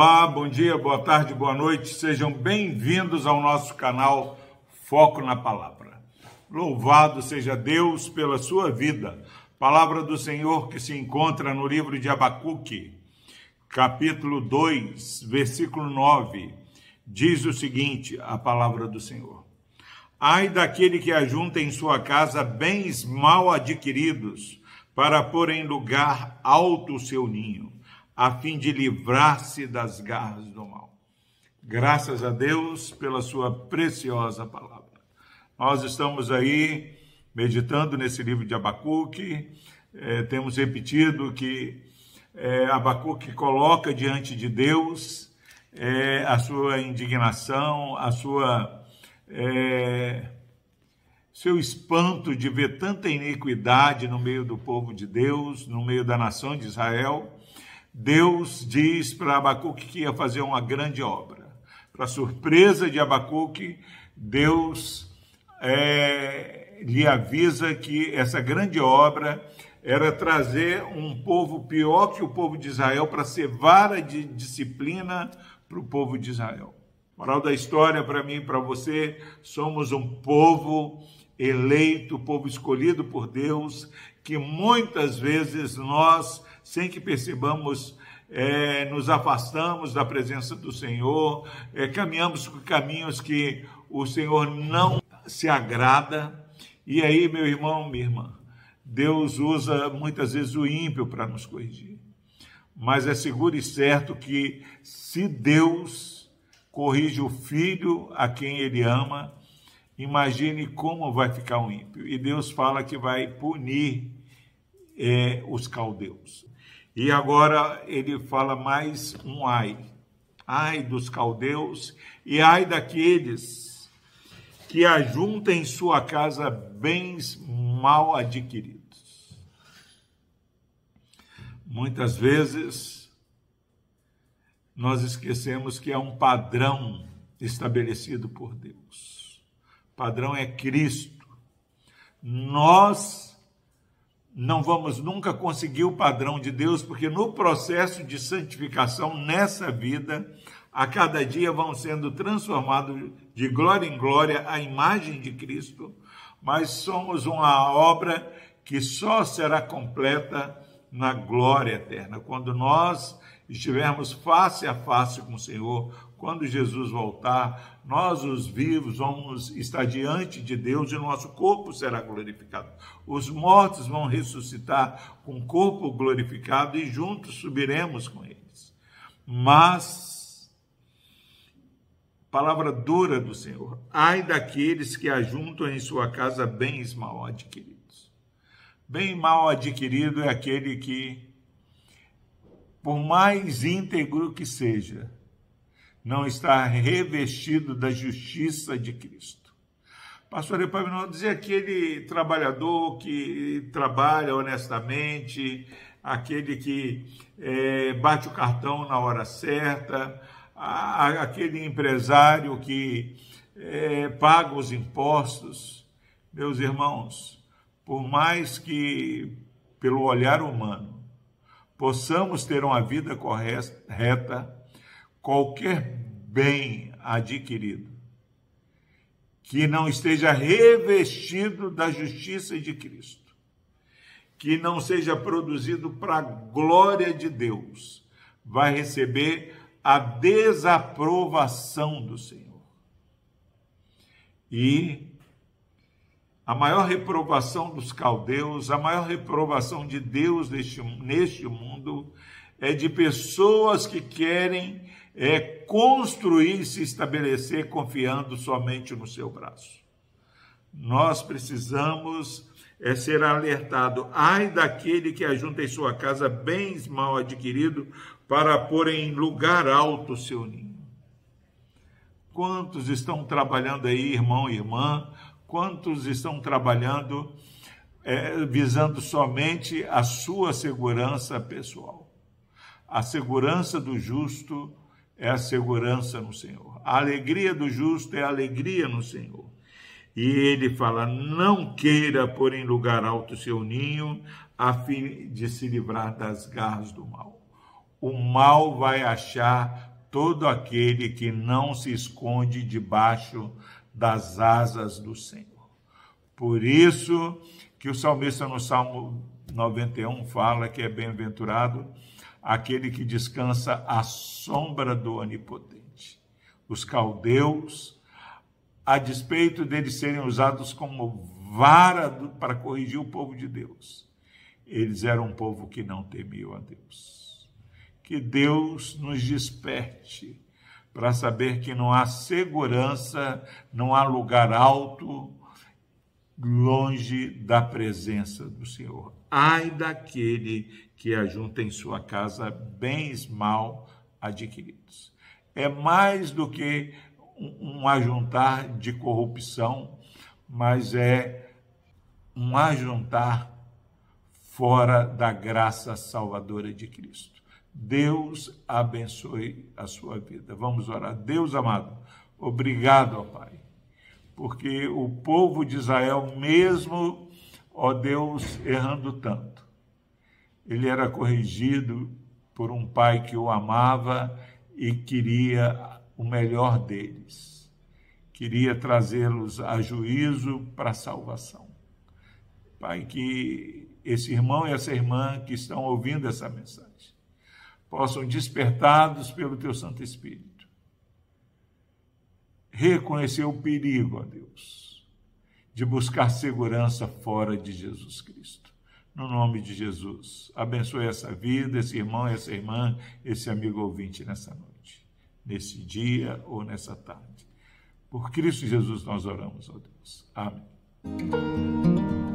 Olá, bom dia, boa tarde, boa noite, sejam bem-vindos ao nosso canal Foco na Palavra. Louvado seja Deus pela sua vida. Palavra do Senhor que se encontra no livro de Abacuque, capítulo 2, versículo 9, diz o seguinte: a palavra do Senhor. Ai daquele que ajunta em sua casa bens mal adquiridos, para pôr em lugar alto o seu ninho a fim de livrar-se das garras do mal. Graças a Deus pela sua preciosa palavra. Nós estamos aí meditando nesse livro de Abacuque, é, temos repetido que é, Abacuque coloca diante de Deus é, a sua indignação, a sua é, seu espanto de ver tanta iniquidade no meio do povo de Deus, no meio da nação de Israel, Deus diz para Abacuque que ia fazer uma grande obra. Para surpresa de Abacuque, Deus é, lhe avisa que essa grande obra era trazer um povo pior que o povo de Israel para ser vara de disciplina para o povo de Israel. Moral da história para mim e para você, somos um povo eleito, povo escolhido por Deus, que muitas vezes nós sem que percebamos, é, nos afastamos da presença do Senhor, é, caminhamos por caminhos que o Senhor não se agrada. E aí, meu irmão, minha irmã, Deus usa muitas vezes o ímpio para nos corrigir. Mas é seguro e certo que se Deus corrige o filho a quem ele ama, imagine como vai ficar o ímpio. E Deus fala que vai punir é, os caldeus. E agora ele fala mais um ai. Ai dos caldeus e ai daqueles que ajuntem em sua casa bens mal adquiridos. Muitas vezes nós esquecemos que é um padrão estabelecido por Deus. O padrão é Cristo. Nós não vamos nunca conseguir o padrão de Deus, porque no processo de santificação nessa vida, a cada dia vão sendo transformados de glória em glória à imagem de Cristo, mas somos uma obra que só será completa na glória eterna, quando nós estivermos face a face com o Senhor, quando Jesus voltar, nós, os vivos, vamos estar diante de Deus e nosso corpo será glorificado. Os mortos vão ressuscitar com o corpo glorificado e juntos subiremos com eles. Mas, palavra dura do Senhor, ai daqueles que ajuntam em sua casa bens mal adquiridos. Bem mal adquirido é aquele que, por mais íntegro que seja, não está revestido da justiça de Cristo. Pastor Epaminondas dizer aquele trabalhador que trabalha honestamente, aquele que é, bate o cartão na hora certa, a, aquele empresário que é, paga os impostos. Meus irmãos, por mais que, pelo olhar humano, possamos ter uma vida correta, qualquer bem adquirido que não esteja revestido da justiça de Cristo, que não seja produzido para a glória de Deus, vai receber a desaprovação do Senhor. E a maior reprovação dos caldeus, a maior reprovação de Deus neste, neste mundo é de pessoas que querem é, construir se estabelecer confiando somente no seu braço. Nós precisamos é ser alertado. Ai daquele que ajunta em sua casa bens mal adquiridos para pôr em lugar alto o seu ninho. Quantos estão trabalhando aí, irmão e irmã? Quantos estão trabalhando é, visando somente a sua segurança pessoal? A segurança do justo é a segurança no Senhor. A alegria do justo é a alegria no Senhor. E ele fala: não queira pôr em lugar alto seu ninho, a fim de se livrar das garras do mal. o mal vai achar todo aquele que não se esconde debaixo das asas do Senhor. Por isso que o salmista no Salmo 91 fala que é bem-aventurado aquele que descansa à sombra do Onipotente. Os caldeus, a despeito deles serem usados como vara para corrigir o povo de Deus, eles eram um povo que não temiam a Deus. Que Deus nos desperte para saber que não há segurança, não há lugar alto longe da presença do Senhor. Ai daquele que ajunta em sua casa bens mal adquiridos. É mais do que um ajuntar de corrupção, mas é um ajuntar fora da graça salvadora de Cristo. Deus abençoe a sua vida. Vamos orar. Deus amado, obrigado, ó Pai porque o povo de Israel, mesmo, ó Deus, errando tanto, ele era corrigido por um pai que o amava e queria o melhor deles, queria trazê-los a juízo para a salvação. Pai, que esse irmão e essa irmã que estão ouvindo essa mensagem possam, despertados pelo Teu Santo Espírito, reconhecer o perigo, ó Deus, de buscar segurança fora de Jesus Cristo. No nome de Jesus, abençoe essa vida, esse irmão, essa irmã, esse amigo ouvinte nessa noite, nesse dia ou nessa tarde. Por Cristo Jesus nós oramos, ó Deus. Amém.